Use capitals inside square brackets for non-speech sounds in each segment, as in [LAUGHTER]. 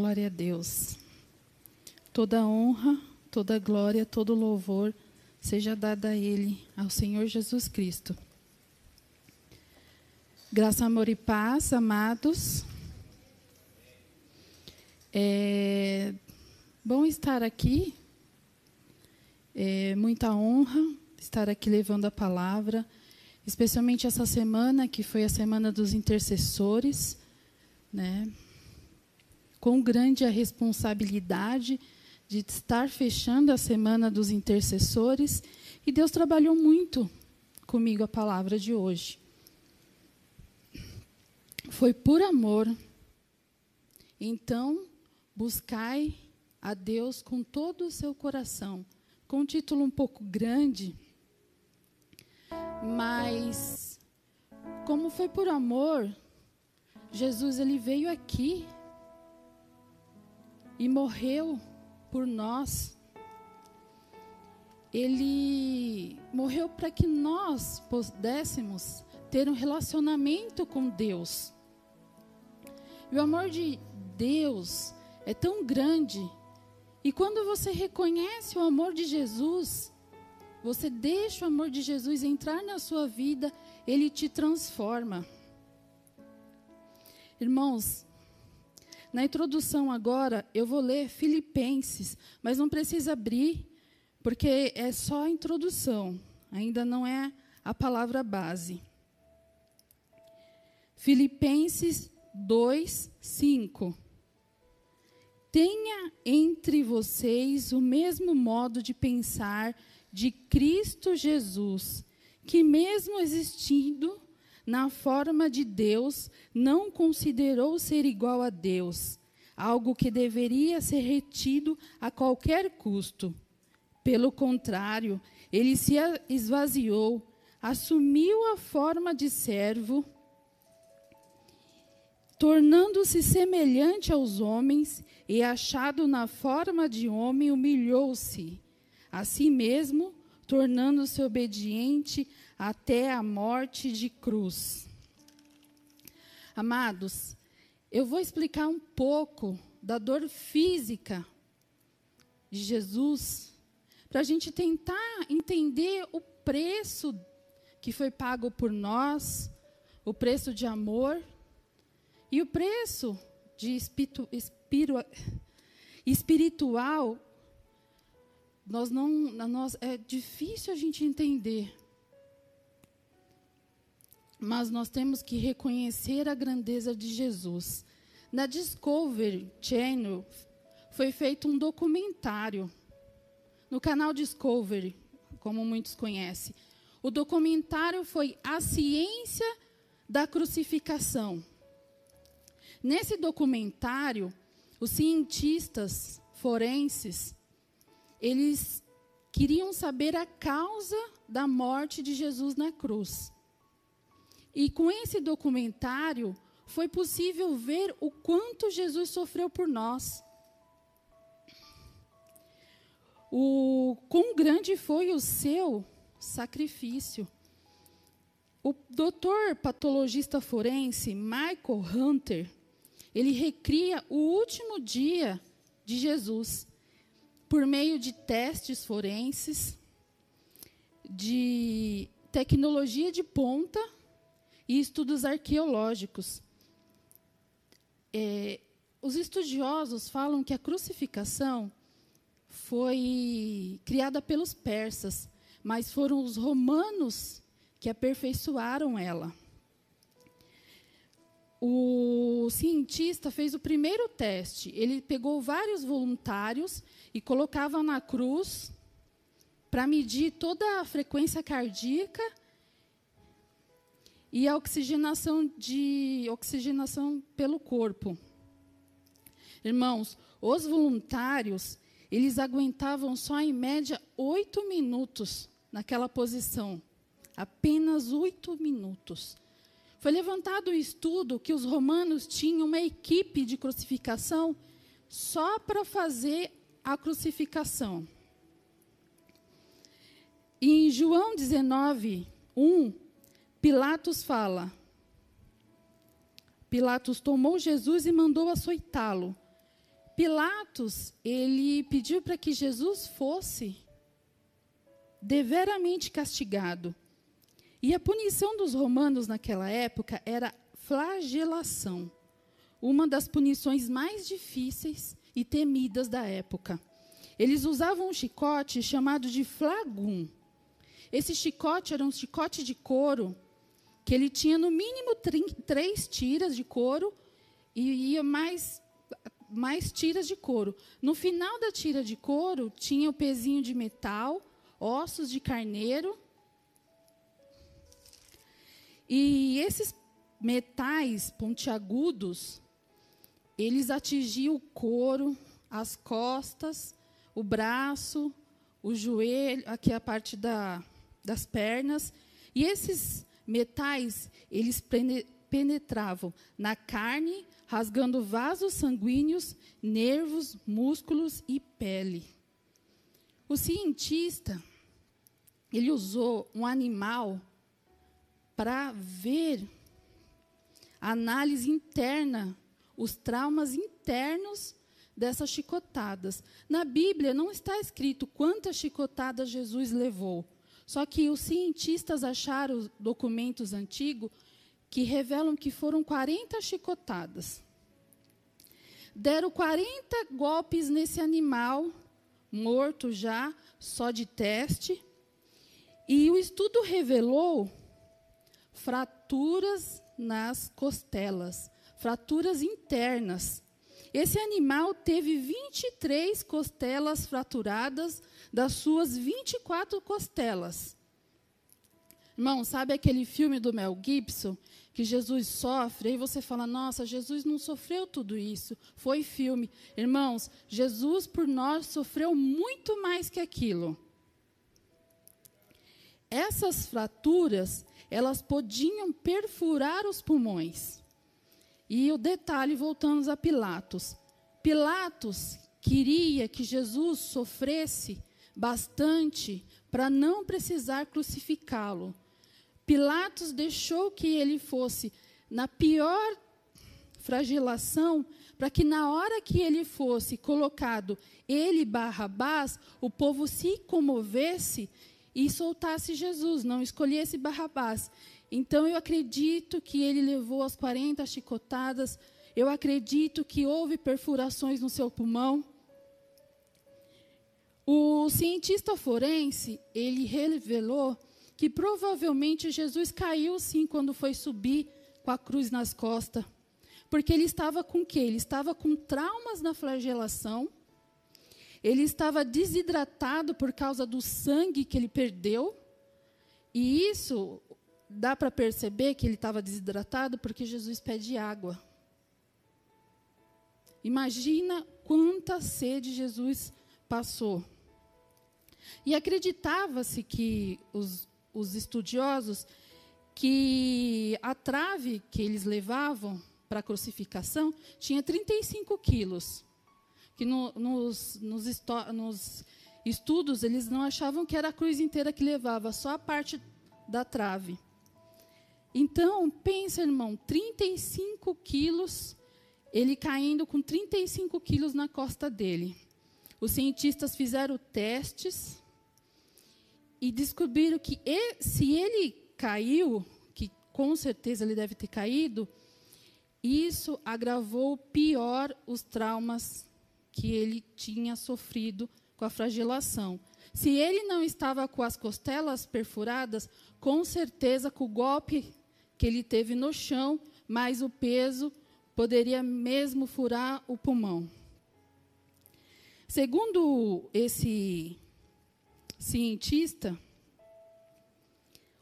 Glória a Deus. Toda honra, toda glória, todo louvor seja dada a Ele, ao Senhor Jesus Cristo. Graça, amor e paz, amados. É bom estar aqui. É muita honra estar aqui levando a palavra, especialmente essa semana que foi a semana dos intercessores, né? Com grande a responsabilidade de estar fechando a semana dos intercessores e Deus trabalhou muito comigo a palavra de hoje. Foi por amor. Então, buscai a Deus com todo o seu coração. Com um título um pouco grande, mas como foi por amor, Jesus ele veio aqui e morreu por nós. Ele morreu para que nós pudéssemos ter um relacionamento com Deus. E o amor de Deus é tão grande. E quando você reconhece o amor de Jesus, você deixa o amor de Jesus entrar na sua vida, ele te transforma. Irmãos, na introdução agora, eu vou ler Filipenses, mas não precisa abrir, porque é só a introdução, ainda não é a palavra base. Filipenses 2, 5. Tenha entre vocês o mesmo modo de pensar de Cristo Jesus, que, mesmo existindo na forma de Deus, não considerou ser igual a Deus, algo que deveria ser retido a qualquer custo. Pelo contrário, ele se esvaziou, assumiu a forma de servo tornando-se semelhante aos homens e achado na forma de homem, humilhou-se a si mesmo, tornando-se obediente até a morte de cruz. Amados, eu vou explicar um pouco da dor física de Jesus, para a gente tentar entender o preço que foi pago por nós, o preço de amor e o preço de espiritu, espiru, espiritual, nós não, nós, é difícil a gente entender. Mas nós temos que reconhecer a grandeza de Jesus. Na Discovery Channel foi feito um documentário no canal Discovery, como muitos conhecem. O documentário foi A Ciência da Crucificação. Nesse documentário, os cientistas forenses, eles queriam saber a causa da morte de Jesus na cruz. E com esse documentário, foi possível ver o quanto Jesus sofreu por nós. O quão grande foi o seu sacrifício. O doutor patologista forense Michael Hunter, ele recria o último dia de Jesus por meio de testes forenses, de tecnologia de ponta e estudos arqueológicos. É, os estudiosos falam que a crucificação foi criada pelos persas, mas foram os romanos que aperfeiçoaram ela o cientista fez o primeiro teste. Ele pegou vários voluntários e colocava na cruz para medir toda a frequência cardíaca e a oxigenação de oxigenação pelo corpo. Irmãos, os voluntários, eles aguentavam só em média oito minutos naquela posição. Apenas oito minutos. Foi levantado o estudo que os romanos tinham uma equipe de crucificação só para fazer a crucificação. E em João 19, 1, Pilatos fala: Pilatos tomou Jesus e mandou açoitá-lo. Pilatos, ele pediu para que Jesus fosse deveramente castigado. E a punição dos romanos naquela época era flagelação, uma das punições mais difíceis e temidas da época. Eles usavam um chicote chamado de flagum. Esse chicote era um chicote de couro que ele tinha no mínimo três tiras de couro e ia mais mais tiras de couro. No final da tira de couro tinha o pezinho de metal, ossos de carneiro. E esses metais pontiagudos, eles atingiam o couro, as costas, o braço, o joelho, aqui a parte da, das pernas. E esses metais, eles penetravam na carne, rasgando vasos sanguíneos, nervos, músculos e pele. O cientista, ele usou um animal para ver a análise interna, os traumas internos dessas chicotadas. Na Bíblia não está escrito quantas chicotadas Jesus levou. Só que os cientistas acharam documentos antigos que revelam que foram 40 chicotadas. Deram 40 golpes nesse animal, morto já, só de teste. E o estudo revelou fraturas nas costelas, fraturas internas. Esse animal teve 23 costelas fraturadas das suas 24 costelas. Irmão, sabe aquele filme do Mel Gibson que Jesus sofre, aí você fala: "Nossa, Jesus não sofreu tudo isso, foi filme". Irmãos, Jesus por nós sofreu muito mais que aquilo. Essas fraturas, elas podiam perfurar os pulmões. E o detalhe, voltamos a Pilatos. Pilatos queria que Jesus sofresse bastante para não precisar crucificá-lo. Pilatos deixou que ele fosse na pior flagelação, para que na hora que ele fosse colocado, ele Barrabás, o povo se comovesse e soltasse Jesus, não escolhesse Barrabás. Então eu acredito que ele levou as 40 chicotadas, eu acredito que houve perfurações no seu pulmão. O cientista forense, ele revelou que provavelmente Jesus caiu sim quando foi subir com a cruz nas costas. Porque ele estava com o quê? Ele estava com traumas na flagelação. Ele estava desidratado por causa do sangue que ele perdeu. E isso dá para perceber que ele estava desidratado porque Jesus pede água. Imagina quanta sede Jesus passou. E acreditava-se que os, os estudiosos que a trave que eles levavam para a crucificação tinha 35 quilos. Que no, nos, nos, nos estudos eles não achavam que era a cruz inteira que levava, só a parte da trave. Então, pensa, irmão, 35 quilos, ele caindo com 35 quilos na costa dele. Os cientistas fizeram testes e descobriram que se ele caiu, que com certeza ele deve ter caído, isso agravou pior os traumas que ele tinha sofrido com a flagelação. Se ele não estava com as costelas perfuradas, com certeza com o golpe que ele teve no chão, mais o peso, poderia mesmo furar o pulmão. Segundo esse cientista,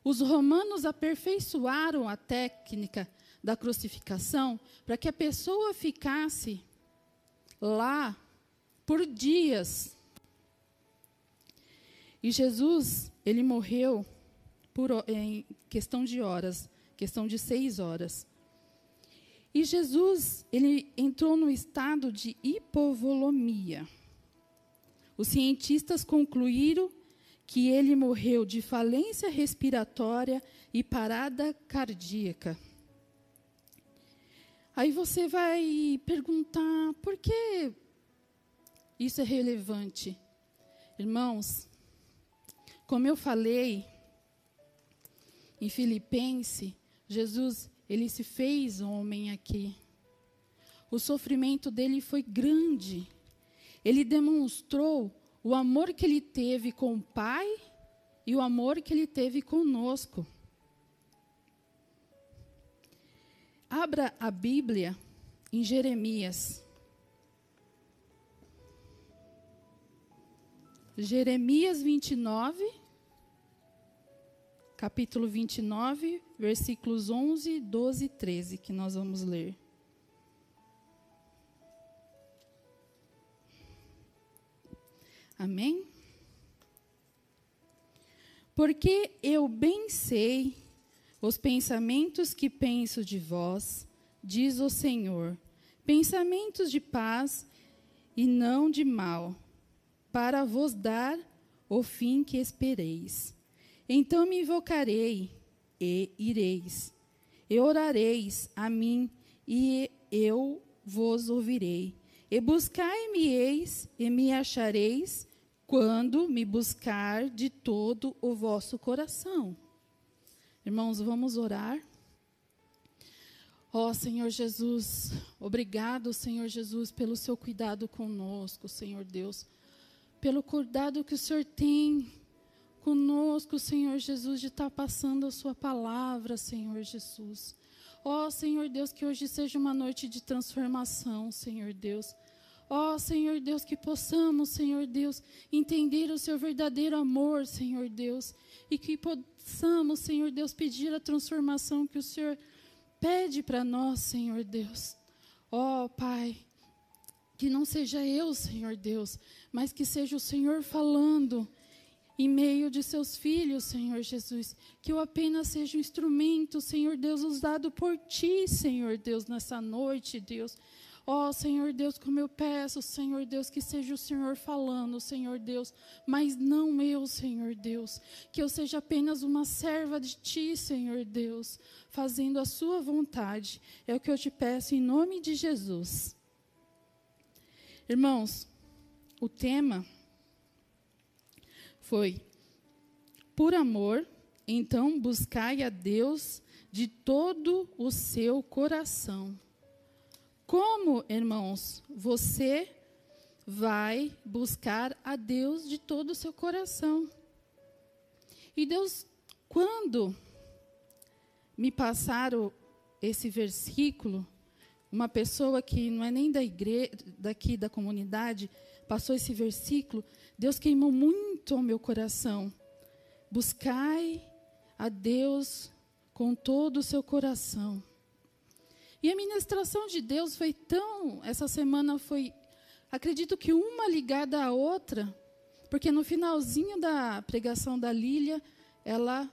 os romanos aperfeiçoaram a técnica da crucificação para que a pessoa ficasse lá por dias. E Jesus, ele morreu por, em questão de horas, questão de seis horas. E Jesus, ele entrou no estado de hipovolomia. Os cientistas concluíram que ele morreu de falência respiratória e parada cardíaca. Aí você vai perguntar por que isso é relevante. Irmãos, como eu falei em Filipenses, Jesus, ele se fez homem aqui. O sofrimento dele foi grande. Ele demonstrou o amor que ele teve com o Pai e o amor que ele teve conosco. Abra a Bíblia em Jeremias. Jeremias 29, capítulo 29, versículos 11, 12 e 13, que nós vamos ler. Amém? Porque eu bem sei os pensamentos que penso de vós, diz o Senhor, pensamentos de paz e não de mal, para vos dar o fim que espereis. Então me invocarei e ireis, e orareis a mim e eu vos ouvirei. E buscai-me-eis e me achareis quando me buscar de todo o vosso coração. Irmãos, vamos orar. Ó oh, Senhor Jesus, obrigado, Senhor Jesus, pelo seu cuidado conosco, Senhor Deus, pelo cuidado que o Senhor tem conosco, Senhor Jesus, de estar passando a sua palavra, Senhor Jesus. Ó oh, Senhor Deus, que hoje seja uma noite de transformação, Senhor Deus. Ó oh, Senhor Deus, que possamos, Senhor Deus, entender o seu verdadeiro amor, Senhor Deus, e que possamos, Senhor Deus, pedir a transformação que o Senhor pede para nós, Senhor Deus. Ó oh, Pai, que não seja eu, Senhor Deus, mas que seja o Senhor falando em meio de seus filhos, Senhor Jesus. Que eu apenas seja um instrumento, Senhor Deus, usado por Ti, Senhor Deus, nessa noite, Deus. Ó oh, Senhor Deus, como eu peço, Senhor Deus, que seja o Senhor falando, Senhor Deus, mas não eu, Senhor Deus. Que eu seja apenas uma serva de Ti, Senhor Deus, fazendo a Sua vontade. É o que eu te peço em nome de Jesus. Irmãos, o tema foi por amor, então buscai a Deus de todo o seu coração. Como, irmãos, você vai buscar a Deus de todo o seu coração? E Deus, quando me passaram esse versículo, uma pessoa que não é nem da igreja, daqui da comunidade, passou esse versículo, Deus queimou muito ao meu coração. Buscai a Deus com todo o seu coração. E a ministração de Deus foi tão. Essa semana foi. Acredito que uma ligada à outra, porque no finalzinho da pregação da Lília, ela.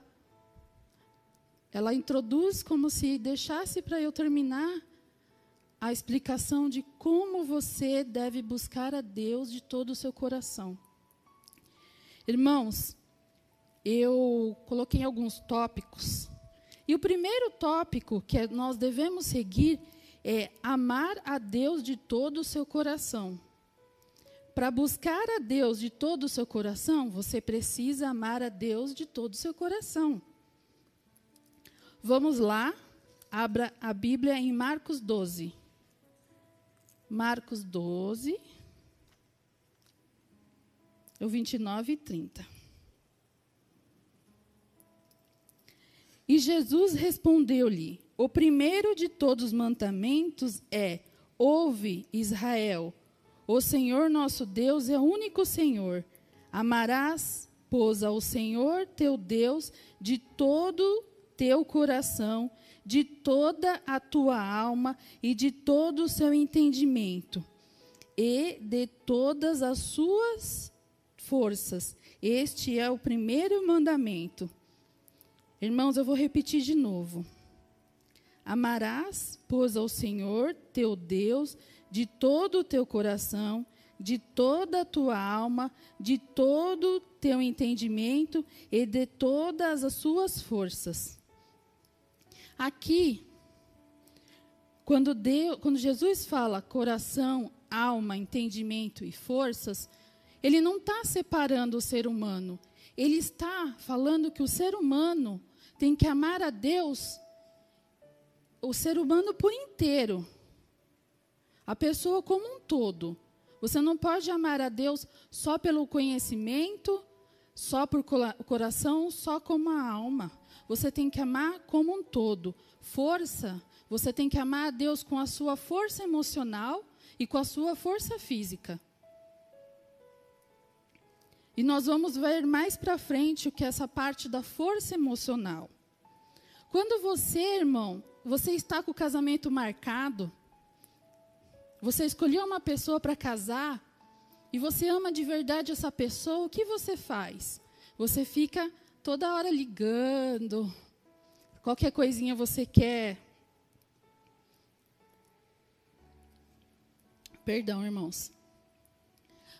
Ela introduz como se deixasse para eu terminar a explicação de como você deve buscar a Deus de todo o seu coração. Irmãos, eu coloquei alguns tópicos e o primeiro tópico que nós devemos seguir é amar a Deus de todo o seu coração. Para buscar a Deus de todo o seu coração, você precisa amar a Deus de todo o seu coração. Vamos lá, abra a Bíblia em Marcos 12. Marcos 12, o 29 e 30. E Jesus respondeu-lhe: O primeiro de todos os mandamentos é: Ouve, Israel, o Senhor nosso Deus é o único Senhor. Amarás, pois, ao Senhor teu Deus de todo teu coração, de toda a tua alma e de todo o seu entendimento, e de todas as suas forças. Este é o primeiro mandamento. Irmãos, eu vou repetir de novo. Amarás, pois, ao Senhor teu Deus de todo o teu coração, de toda a tua alma, de todo o teu entendimento e de todas as suas forças. Aqui, quando, Deus, quando Jesus fala coração, alma, entendimento e forças, ele não está separando o ser humano. Ele está falando que o ser humano tem que amar a Deus, o ser humano por inteiro, a pessoa como um todo. Você não pode amar a Deus só pelo conhecimento, só por coração, só como a alma. Você tem que amar como um todo. Força, você tem que amar a Deus com a sua força emocional e com a sua força física. E nós vamos ver mais para frente o que é essa parte da força emocional. Quando você, irmão, você está com o casamento marcado, você escolheu uma pessoa para casar e você ama de verdade essa pessoa, o que você faz? Você fica toda hora ligando, qualquer coisinha você quer. Perdão, irmãos.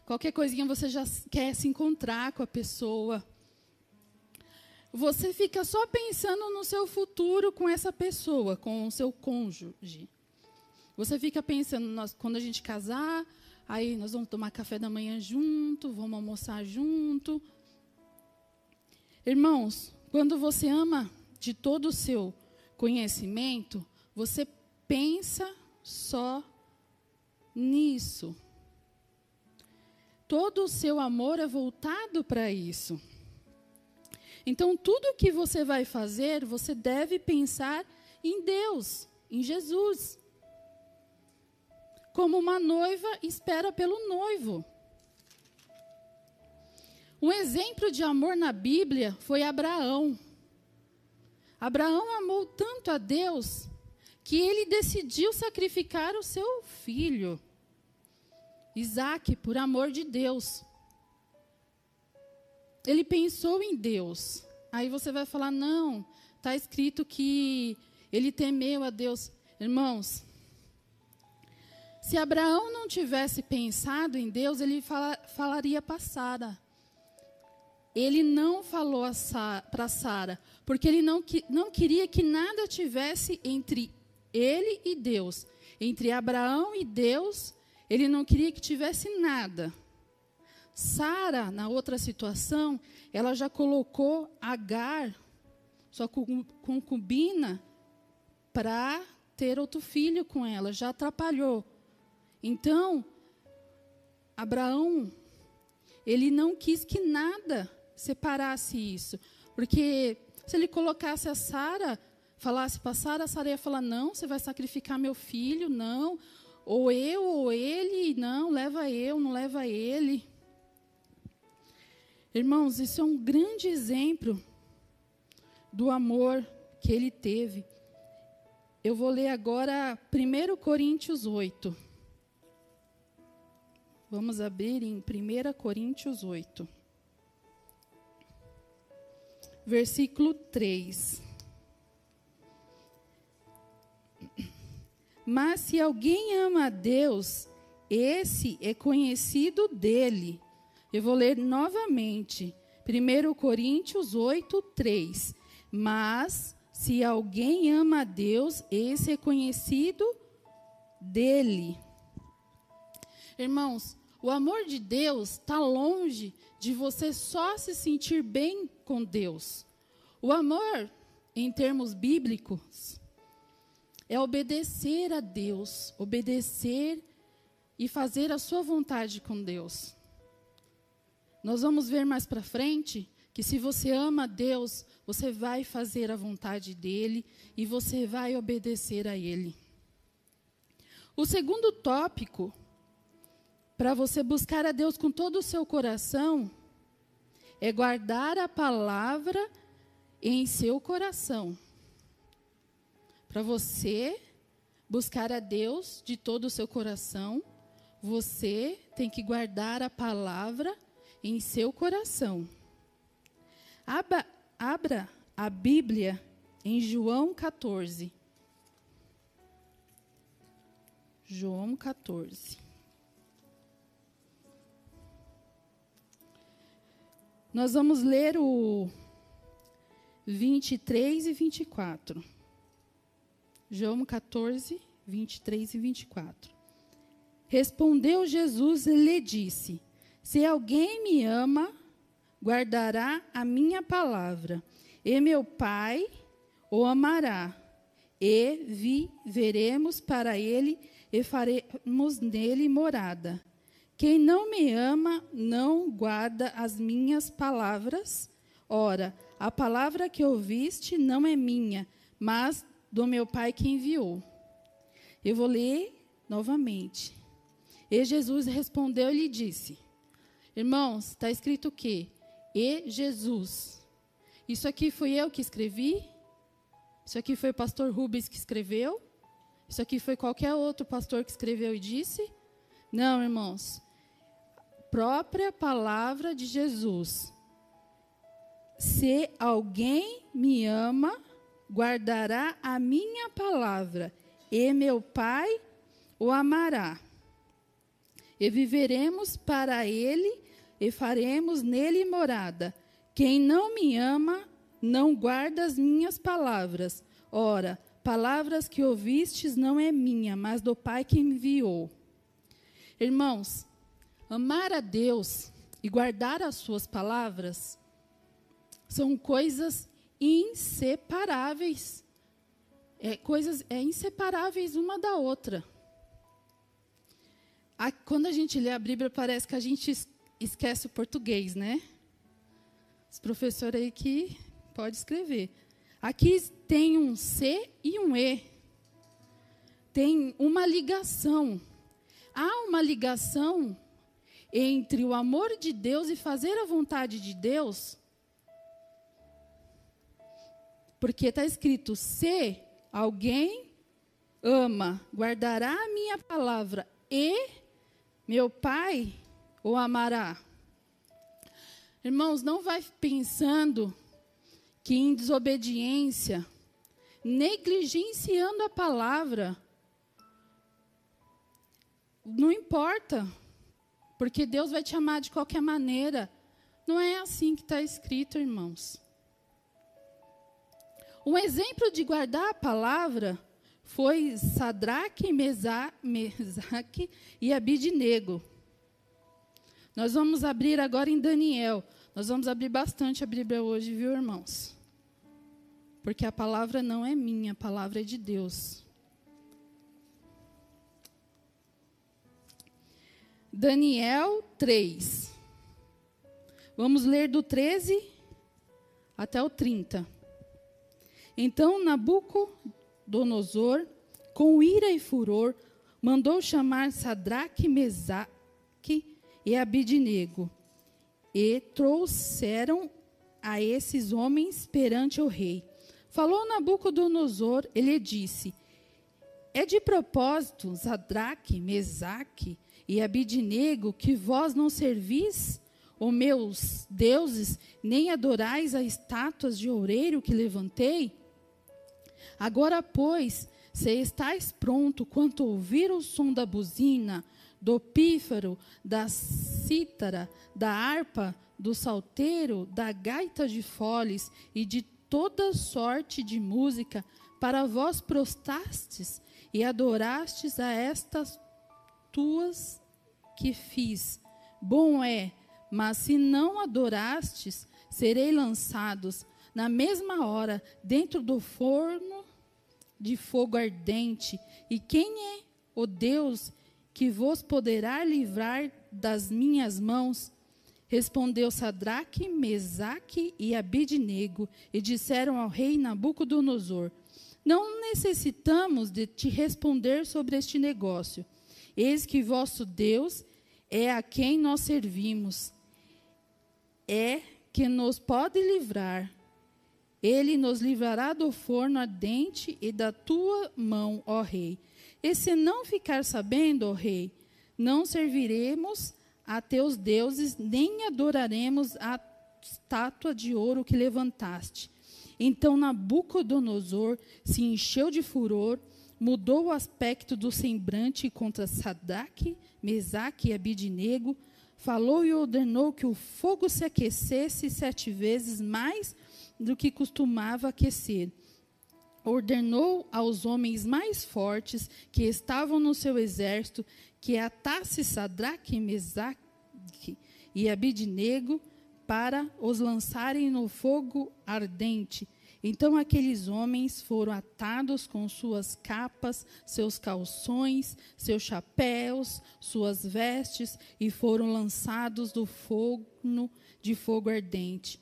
Qualquer coisinha você já quer se encontrar com a pessoa. Você fica só pensando no seu futuro com essa pessoa, com o seu cônjuge. Você fica pensando, nós, quando a gente casar, aí nós vamos tomar café da manhã junto, vamos almoçar junto. Irmãos, quando você ama de todo o seu conhecimento, você pensa só nisso. Todo o seu amor é voltado para isso. Então, tudo que você vai fazer, você deve pensar em Deus, em Jesus. Como uma noiva espera pelo noivo. Um exemplo de amor na Bíblia foi Abraão. Abraão amou tanto a Deus que ele decidiu sacrificar o seu filho. Isaac, por amor de Deus. Ele pensou em Deus. Aí você vai falar: não, está escrito que ele temeu a Deus. Irmãos, se Abraão não tivesse pensado em Deus, ele fala, falaria para Sara. Ele não falou para Sara, porque ele não, não queria que nada tivesse entre ele e Deus. Entre Abraão e Deus, ele não queria que tivesse nada. Sara, na outra situação, ela já colocou Agar, sua concubina, para ter outro filho com ela, já atrapalhou. Então, Abraão, ele não quis que nada separasse isso, porque se ele colocasse a Sara, falasse para Sara, a Sara ia falar: Não, você vai sacrificar meu filho, não. Ou eu ou ele, não, leva eu, não leva ele. Irmãos, isso é um grande exemplo do amor que ele teve. Eu vou ler agora 1 Coríntios 8. Vamos abrir em 1 Coríntios 8. Versículo 3. Mas se alguém ama a Deus, esse é conhecido dele. Eu vou ler novamente. 1 Coríntios 8, 3. Mas se alguém ama a Deus, esse é conhecido dele. Irmãos, o amor de Deus está longe de você só se sentir bem com Deus. O amor, em termos bíblicos, é obedecer a Deus, obedecer e fazer a sua vontade com Deus. Nós vamos ver mais para frente que se você ama a Deus, você vai fazer a vontade dele e você vai obedecer a ele. O segundo tópico para você buscar a Deus com todo o seu coração é guardar a palavra em seu coração. Para você buscar a Deus de todo o seu coração, você tem que guardar a palavra em seu coração. Abra, a Bíblia em João 14. João 14. Nós vamos ler o 23 e 24. João 14, 23 e 24. Respondeu Jesus e lhe disse: Se alguém me ama, guardará a minha palavra, e meu Pai o amará, e viveremos para ele e faremos nele morada. Quem não me ama não guarda as minhas palavras. Ora, a palavra que ouviste não é minha, mas do meu Pai que enviou. Eu vou ler novamente. E Jesus respondeu e lhe disse: Irmãos, está escrito o quê? E Jesus. Isso aqui fui eu que escrevi? Isso aqui foi o pastor Rubens que escreveu? Isso aqui foi qualquer outro pastor que escreveu e disse? Não, irmãos. Própria palavra de Jesus. Se alguém me ama, guardará a minha palavra, e meu Pai o amará. E viveremos para ele e faremos nele morada. Quem não me ama, não guarda as minhas palavras. Ora, palavras que ouvistes não é minha, mas do Pai que me enviou. Irmãos, amar a Deus e guardar as suas palavras são coisas inseparáveis. É, coisas é, inseparáveis uma da outra. A, quando a gente lê a Bíblia, parece que a gente esquece o português, né? Os professores aí que pode escrever. Aqui tem um C e um E. Tem uma ligação. Há uma ligação entre o amor de Deus e fazer a vontade de Deus porque está escrito: se alguém ama, guardará a minha palavra e meu Pai o amará. Irmãos, não vai pensando que em desobediência, negligenciando a palavra, não importa, porque Deus vai te amar de qualquer maneira. Não é assim que está escrito, irmãos. Um exemplo de guardar a palavra foi Sadraque, Mesaque e Abidnego. Nós vamos abrir agora em Daniel. Nós vamos abrir bastante a Bíblia hoje, viu, irmãos? Porque a palavra não é minha, a palavra é de Deus. Daniel 3. Vamos ler do 13 até o 30. Então Nabucodonosor, com ira e furor, mandou chamar Sadraque, Mesaque e Abidnego, e trouxeram a esses homens perante o rei. Falou Nabucodonosor, ele disse: É de propósito, Sadraque, Mesaque e Abidnego, que vós não servis os meus deuses, nem adorais as estátuas de oureiro que levantei? Agora, pois, se estáis pronto quanto ouvir o som da buzina, do pífaro, da cítara, da harpa, do salteiro, da gaita de foles e de toda sorte de música, para vós prostastes e adorastes a estas tuas que fiz. Bom é, mas se não adorastes, serei lançados na mesma hora dentro do forno de fogo ardente. E quem é o Deus que vos poderá livrar das minhas mãos? Respondeu Sadraque, Mesaque e Abidnego, e disseram ao rei Nabucodonosor: Não necessitamos de te responder sobre este negócio. Eis que vosso Deus é a quem nós servimos, é que nos pode livrar. Ele nos livrará do forno ardente e da tua mão, ó rei. E se não ficar sabendo, ó rei, não serviremos a teus deuses, nem adoraremos a estátua de ouro que levantaste. Então Nabucodonosor se encheu de furor, mudou o aspecto do semblante contra Sadraque, Mesaque e Abidnego, falou e ordenou que o fogo se aquecesse sete vezes mais do que costumava aquecer. Ordenou aos homens mais fortes que estavam no seu exército que atasse Sadraque, Mesaque e Abidnego para os lançarem no fogo ardente. Então aqueles homens foram atados com suas capas, seus calções, seus chapéus, suas vestes e foram lançados do forno de fogo ardente.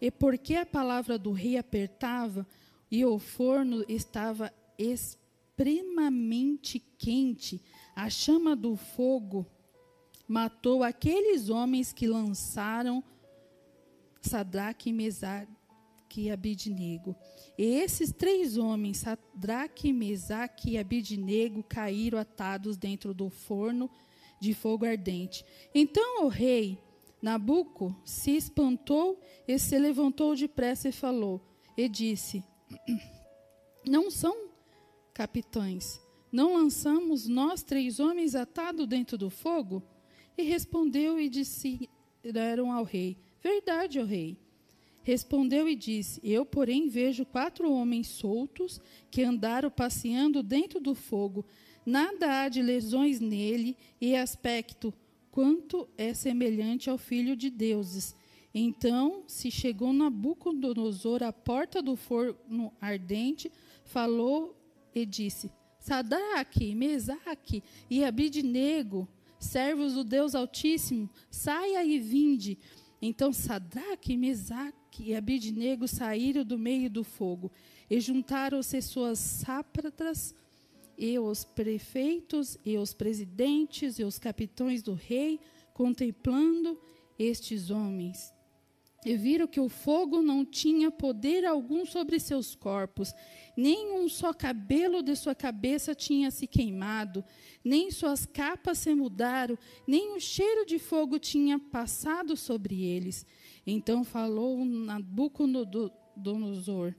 E porque a palavra do rei apertava e o forno estava extremamente quente, a chama do fogo matou aqueles homens que lançaram Sadraque, Mesaque e Abidnego. E esses três homens, Sadraque, Mesaque e Abidnego, caíram atados dentro do forno de fogo ardente. Então o rei Nabuco se espantou e se levantou depressa e falou, e disse: [CLEARS THROAT] Não são capitães, não lançamos nós três homens atados dentro do fogo? E respondeu e disseram ao rei: Verdade, ó rei. Respondeu e disse: Eu, porém, vejo quatro homens soltos que andaram passeando dentro do fogo. Nada há de lesões nele e aspecto quanto é semelhante ao filho de deuses. Então se chegou Nabucodonosor à porta do forno ardente, falou e disse: Sadraque, Mesaque e Abidnego, servos do Deus Altíssimo, saia e vinde. Então Sadraque, Mesaque e Abidnego saíram do meio do fogo e juntaram-se suas sátrapas e os prefeitos e os presidentes e os capitães do rei, contemplando estes homens. E viram que o fogo não tinha poder algum sobre seus corpos, nem um só cabelo de sua cabeça tinha se queimado, nem suas capas se mudaram, nem o cheiro de fogo tinha passado sobre eles. Então falou Nabucodonosor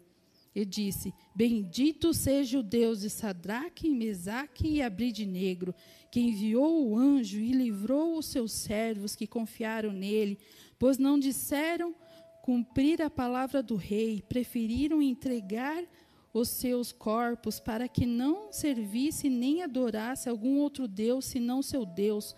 e disse: Bendito seja o Deus de Sadraque, Mesaque e Abridnegro, que enviou o anjo e livrou os seus servos que confiaram nele, pois não disseram cumprir a palavra do rei, preferiram entregar os seus corpos para que não servisse nem adorasse algum outro Deus senão seu Deus.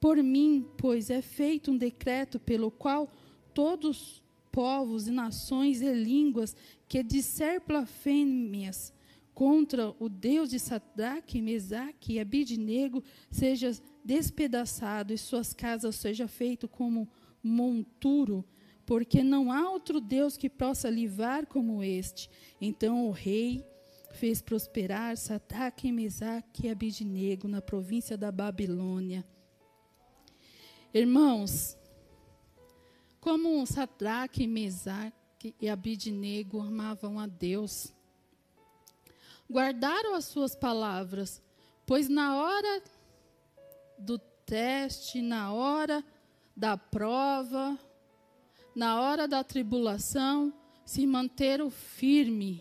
Por mim, pois é feito um decreto pelo qual todos povos e nações e línguas que disser blasfêmias contra o Deus de Sadraque, Mesaque e Abidnego seja despedaçado e suas casas seja feito como monturo porque não há outro Deus que possa livrar como este. Então o rei fez prosperar Sadraque, Mesaque e Abidnego na província da Babilônia. Irmãos, como Sadraque, Mesaque e Abidnego amavam a Deus, guardaram as suas palavras, pois na hora do teste, na hora da prova, na hora da tribulação, se manteram firme,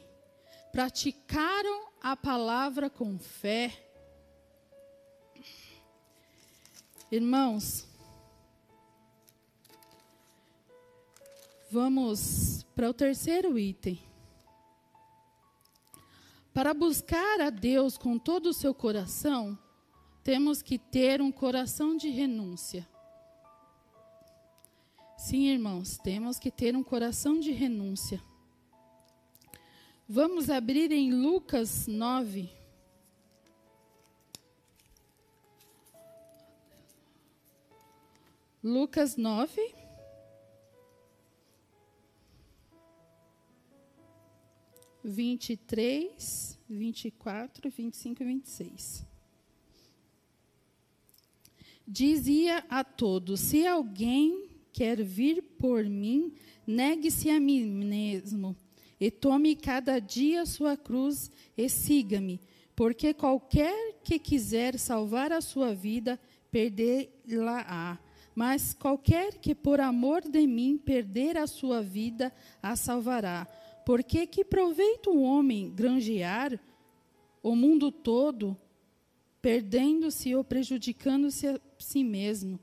praticaram a palavra com fé. Irmãos, vamos para o terceiro item. Para buscar a Deus com todo o seu coração, temos que ter um coração de renúncia. Sim, irmãos, temos que ter um coração de renúncia. Vamos abrir em Lucas 9. Lucas 9. Vinte e três, vinte e quatro, vinte e cinco e vinte e seis. Dizia a todos: se alguém quer vir por mim, negue-se a mim mesmo e tome cada dia sua cruz e siga-me, porque qualquer que quiser salvar a sua vida, perdê-la-á. Mas qualquer que por amor de mim perder a sua vida, a salvará. Porque que proveito um homem granjear o mundo todo, perdendo-se ou prejudicando-se a si mesmo?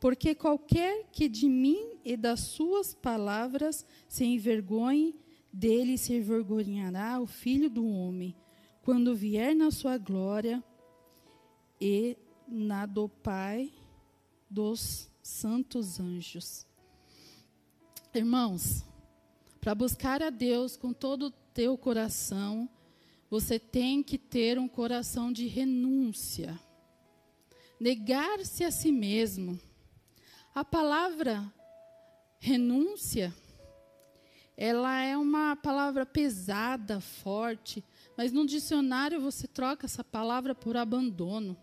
Porque qualquer que de mim e das suas palavras se envergonhe, dele se envergonhará o filho do homem, quando vier na sua glória e na do Pai dos santos anjos. Irmãos, para buscar a Deus com todo o teu coração, você tem que ter um coração de renúncia. Negar-se a si mesmo. A palavra renúncia, ela é uma palavra pesada, forte, mas no dicionário você troca essa palavra por abandono.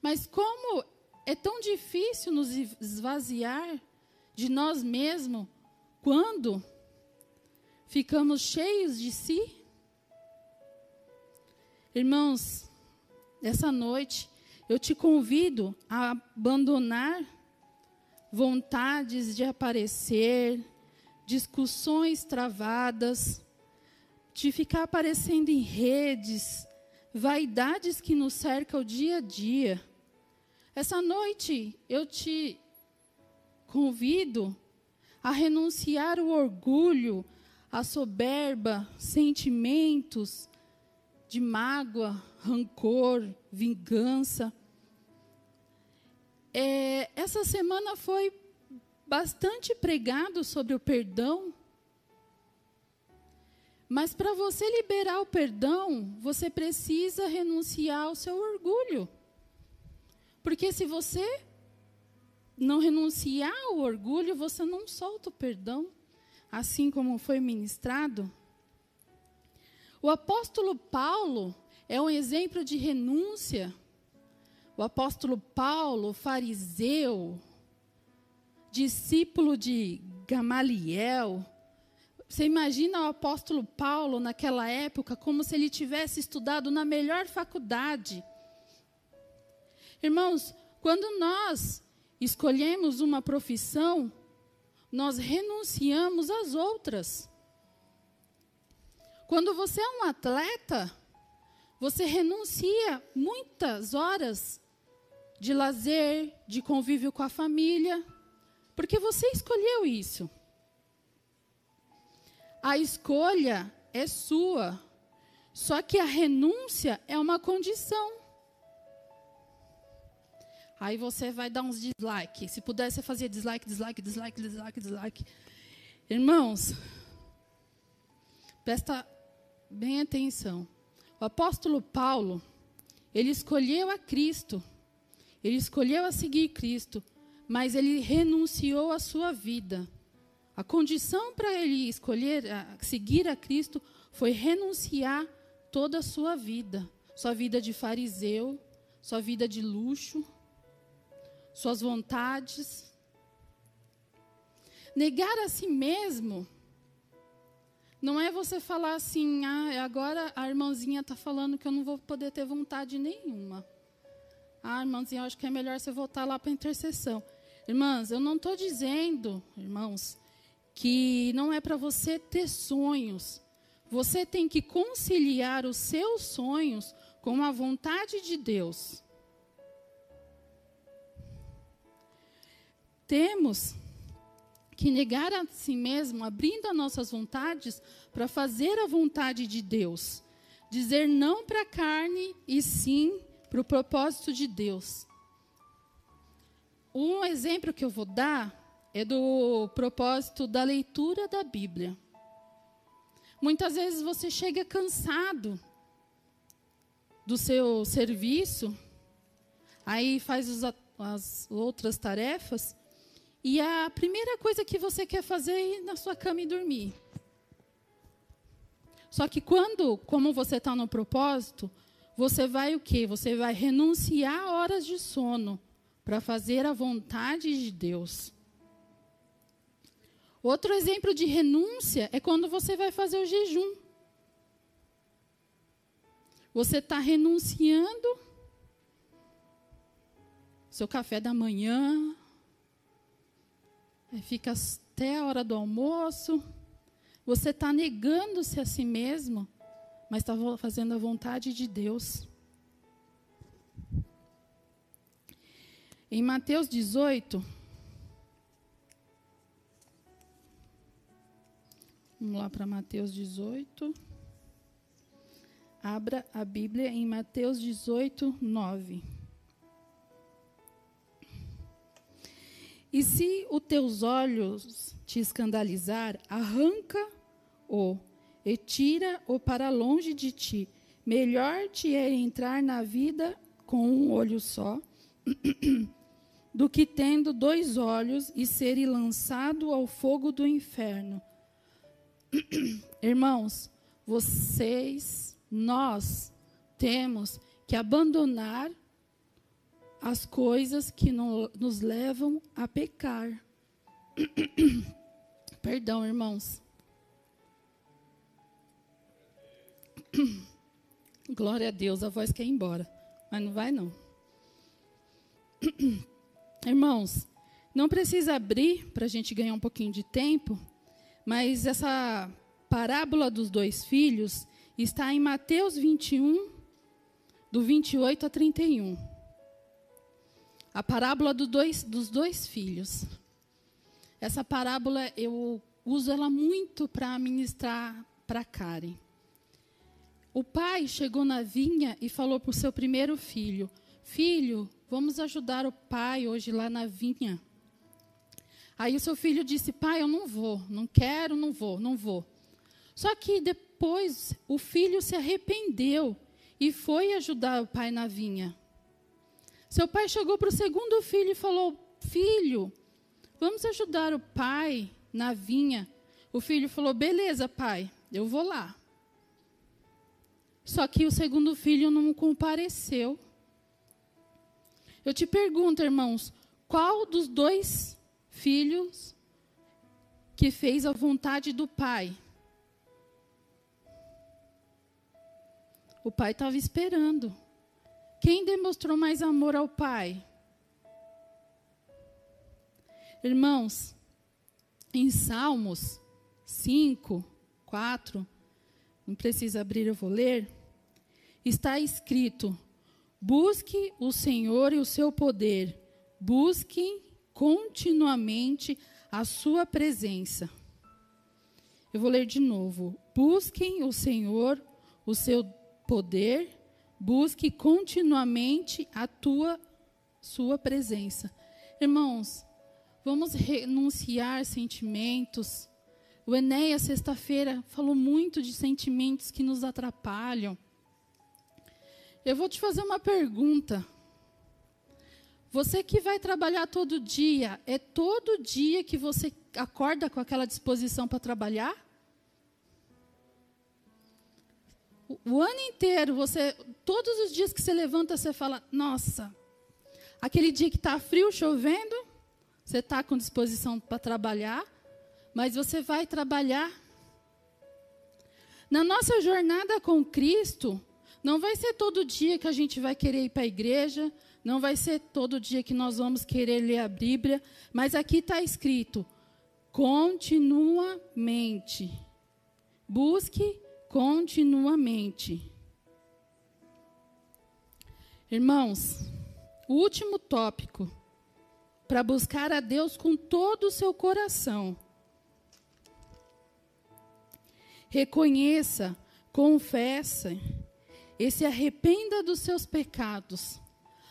Mas como é tão difícil nos esvaziar de nós mesmos quando ficamos cheios de si? Irmãos, essa noite eu te convido a abandonar vontades de aparecer, discussões travadas, de ficar aparecendo em redes, vaidades que nos cercam o dia a dia. Essa noite eu te convido a renunciar o orgulho, a soberba, sentimentos de mágoa, rancor, vingança. É, essa semana foi bastante pregado sobre o perdão. Mas para você liberar o perdão, você precisa renunciar ao seu orgulho. Porque se você não renunciar ao orgulho, você não solta o perdão, assim como foi ministrado. O apóstolo Paulo é um exemplo de renúncia. O apóstolo Paulo, fariseu, discípulo de Gamaliel. Você imagina o apóstolo Paulo naquela época como se ele tivesse estudado na melhor faculdade Irmãos, quando nós escolhemos uma profissão, nós renunciamos às outras. Quando você é um atleta, você renuncia muitas horas de lazer, de convívio com a família, porque você escolheu isso. A escolha é sua, só que a renúncia é uma condição. Aí você vai dar uns dislike. Se puder, você fazia dislike, dislike, dislike, dislike, dislike. Irmãos, presta bem atenção. O apóstolo Paulo, ele escolheu a Cristo. Ele escolheu a seguir Cristo, mas ele renunciou à sua vida. A condição para ele escolher a, seguir a Cristo foi renunciar toda a sua vida, sua vida de fariseu, sua vida de luxo, suas vontades. Negar a si mesmo não é você falar assim, ah, agora a irmãzinha está falando que eu não vou poder ter vontade nenhuma. Ah, irmãzinha, eu acho que é melhor você voltar lá para a intercessão. Irmãs, eu não estou dizendo, irmãos, que não é para você ter sonhos. Você tem que conciliar os seus sonhos com a vontade de Deus. Temos que negar a si mesmo, abrindo as nossas vontades para fazer a vontade de Deus. Dizer não para a carne e sim para o propósito de Deus. Um exemplo que eu vou dar é do propósito da leitura da Bíblia. Muitas vezes você chega cansado do seu serviço, aí faz as outras tarefas e a primeira coisa que você quer fazer é ir na sua cama e dormir. Só que quando, como você está no propósito, você vai o quê? Você vai renunciar horas de sono para fazer a vontade de Deus. Outro exemplo de renúncia é quando você vai fazer o jejum. Você está renunciando seu café da manhã, fica até a hora do almoço. Você está negando-se a si mesmo, mas está fazendo a vontade de Deus. Em Mateus 18, vamos lá para Mateus 18. abra a Bíblia em Mateus 18, 9. E se os teus olhos te escandalizar, arranca-o e tira-o para longe de ti. Melhor te é entrar na vida com um olho só, [CLEARS THROAT] do que tendo dois olhos e ser lançado ao fogo do inferno. [CLEARS THROAT] Irmãos, vocês, nós, temos que abandonar as coisas que no, nos levam a pecar. [COUGHS] Perdão, irmãos. [COUGHS] Glória a Deus, a voz quer ir embora, mas não vai não. [COUGHS] Irmãos, não precisa abrir para a gente ganhar um pouquinho de tempo, mas essa parábola dos dois filhos está em Mateus 21, do 28 a 31. A parábola do dois, dos dois filhos. Essa parábola eu uso ela muito para ministrar para Karen. O pai chegou na vinha e falou para o seu primeiro filho: Filho, vamos ajudar o pai hoje lá na vinha. Aí o seu filho disse: Pai, eu não vou, não quero, não vou, não vou. Só que depois o filho se arrependeu e foi ajudar o pai na vinha. Seu pai chegou para o segundo filho e falou: Filho, vamos ajudar o pai na vinha. O filho falou: Beleza, pai, eu vou lá. Só que o segundo filho não compareceu. Eu te pergunto, irmãos, qual dos dois filhos que fez a vontade do pai? O pai estava esperando. Quem demonstrou mais amor ao pai? Irmãos, em Salmos 5, 4, não precisa abrir, eu vou ler. Está escrito: busque o Senhor e o seu poder, busque continuamente a sua presença. Eu vou ler de novo. Busquem o Senhor, o seu poder, busque continuamente a tua sua presença. Irmãos, vamos renunciar sentimentos, o Enéas, sexta-feira, falou muito de sentimentos que nos atrapalham. Eu vou te fazer uma pergunta. Você que vai trabalhar todo dia, é todo dia que você acorda com aquela disposição para trabalhar? O, ano inteiro, você, todos os dias que você levanta, você fala: Nossa, aquele dia que está frio, chovendo, você está com disposição para trabalhar? mas você vai trabalhar. Na nossa jornada com Cristo, não vai ser todo dia que a gente vai querer ir para a igreja, não vai ser todo dia que nós vamos querer ler a Bíblia, mas aqui está escrito: continuamente. Busque continuamente. Irmãos, o último tópico para buscar a Deus com todo o seu coração reconheça, confesse e se arrependa dos seus pecados.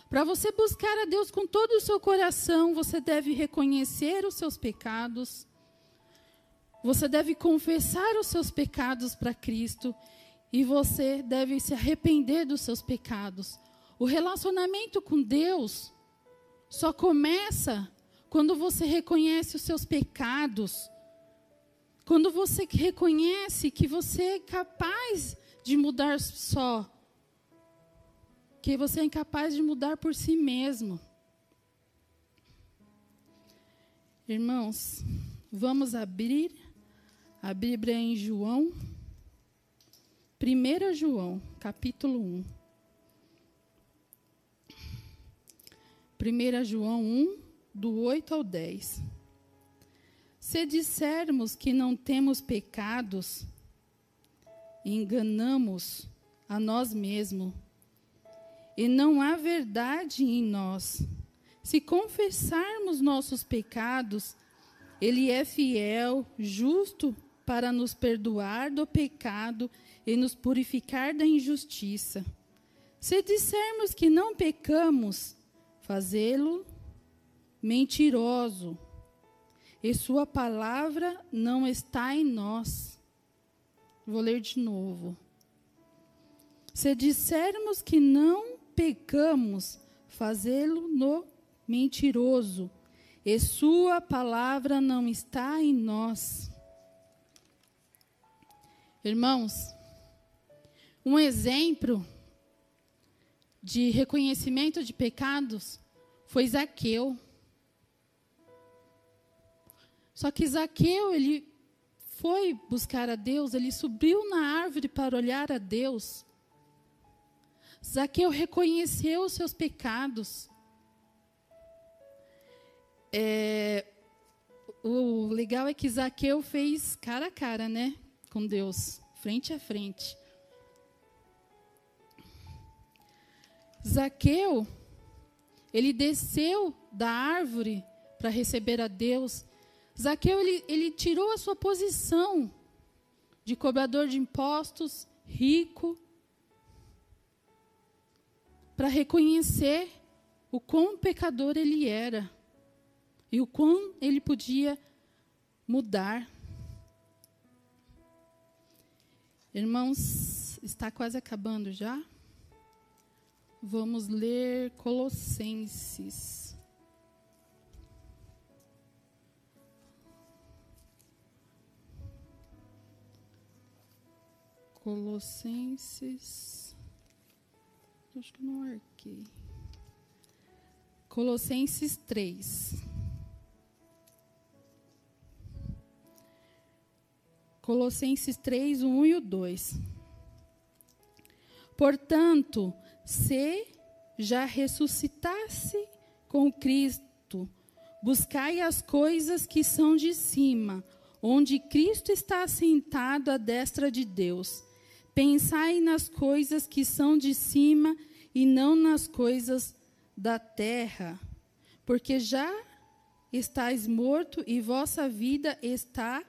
Para você buscar a Deus com todo o seu coração, você deve reconhecer os seus pecados. Você deve confessar os seus pecados para Cristo e você deve se arrepender dos seus pecados. O relacionamento com Deus só começa quando você reconhece os seus pecados quando você reconhece que você é capaz de mudar só, que você é incapaz de mudar por si mesmo. Irmãos, vamos abrir a Bíblia em João, 1 João, capítulo 1. 1 João 1, do 8 ao 10. Se dissermos que não temos pecados, enganamos a nós mesmos, e não há verdade em nós. Se confessarmos nossos pecados, Ele é fiel, justo para nos perdoar do pecado e nos purificar da injustiça. Se dissermos que não pecamos, fazê-lo mentiroso, e sua palavra não está em nós. Vou ler de novo. Se dissermos que não pecamos, fazê-lo no mentiroso, e sua palavra não está em nós. Irmãos, um exemplo de reconhecimento de pecados foi Zaqueu. Só que Zaqueu, ele foi buscar a Deus, ele subiu na árvore para olhar a Deus. Zaqueu reconheceu os seus pecados. É, o legal é que Zaqueu fez cara a cara, né? Com Deus, frente a frente. Zaqueu, ele desceu da árvore para receber a Deus. Zaqueu, ele, ele tirou a sua posição de cobrador de impostos, rico, para reconhecer o quão pecador ele era e o quão ele podia mudar. Irmãos, está quase acabando já. Vamos ler Colossenses. Colossenses. Acho que não marquei. Colossenses 3. Colossenses 3, 1 e o 2. Portanto, se já ressuscitasse com Cristo, buscai as coisas que são de cima, onde Cristo está assentado à destra de Deus. Pensai nas coisas que são de cima e não nas coisas da terra, porque já estáis morto e vossa vida está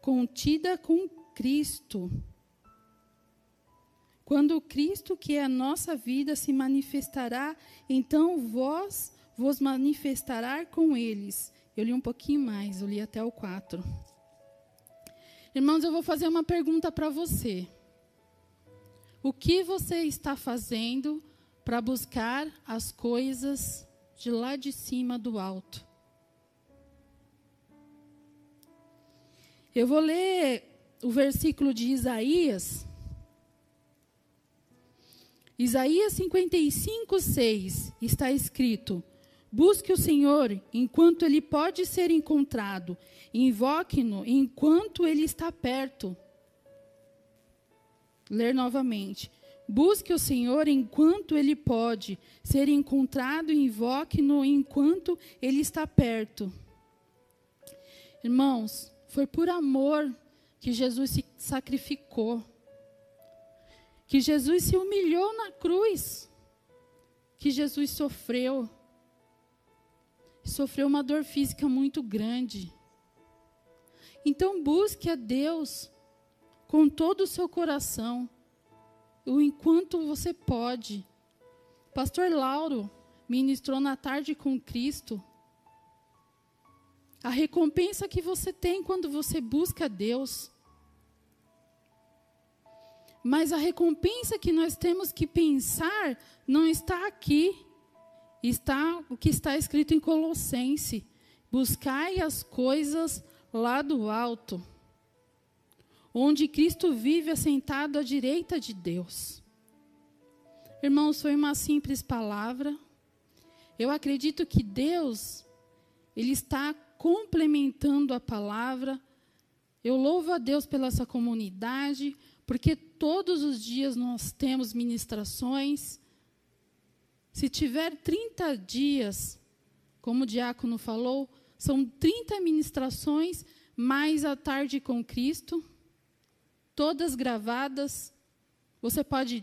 contida com Cristo. Quando Cristo, que é a nossa vida, se manifestará, então vós vos manifestará com eles. Eu li um pouquinho mais, eu li até o 4. Irmãos, eu vou fazer uma pergunta para você. O que você está fazendo para buscar as coisas de lá de cima do alto? Eu vou ler o versículo de Isaías. Isaías 55, 6 está escrito: Busque o Senhor enquanto ele pode ser encontrado, invoque-no enquanto ele está perto. Ler novamente. Busque o Senhor enquanto ele pode ser encontrado, invoque-no enquanto ele está perto. Irmãos, foi por amor que Jesus se sacrificou. Que Jesus se humilhou na cruz. Que Jesus sofreu. Sofreu uma dor física muito grande. Então busque a Deus com todo o seu coração, o enquanto você pode. Pastor Lauro ministrou na tarde com Cristo a recompensa que você tem quando você busca Deus. Mas a recompensa que nós temos que pensar não está aqui. Está o que está escrito em Colossense: buscai as coisas lá do alto, onde Cristo vive assentado à direita de Deus. Irmãos, foi uma simples palavra. Eu acredito que Deus ele está complementando a palavra. Eu louvo a Deus pela essa comunidade, porque todos os dias nós temos ministrações. Se tiver 30 dias, como o diácono falou, são 30 ministrações, mais a tarde com Cristo, todas gravadas. Você pode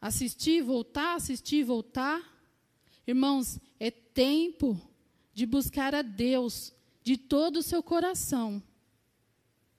assistir, voltar, assistir, voltar. Irmãos, é tempo de buscar a Deus de todo o seu coração.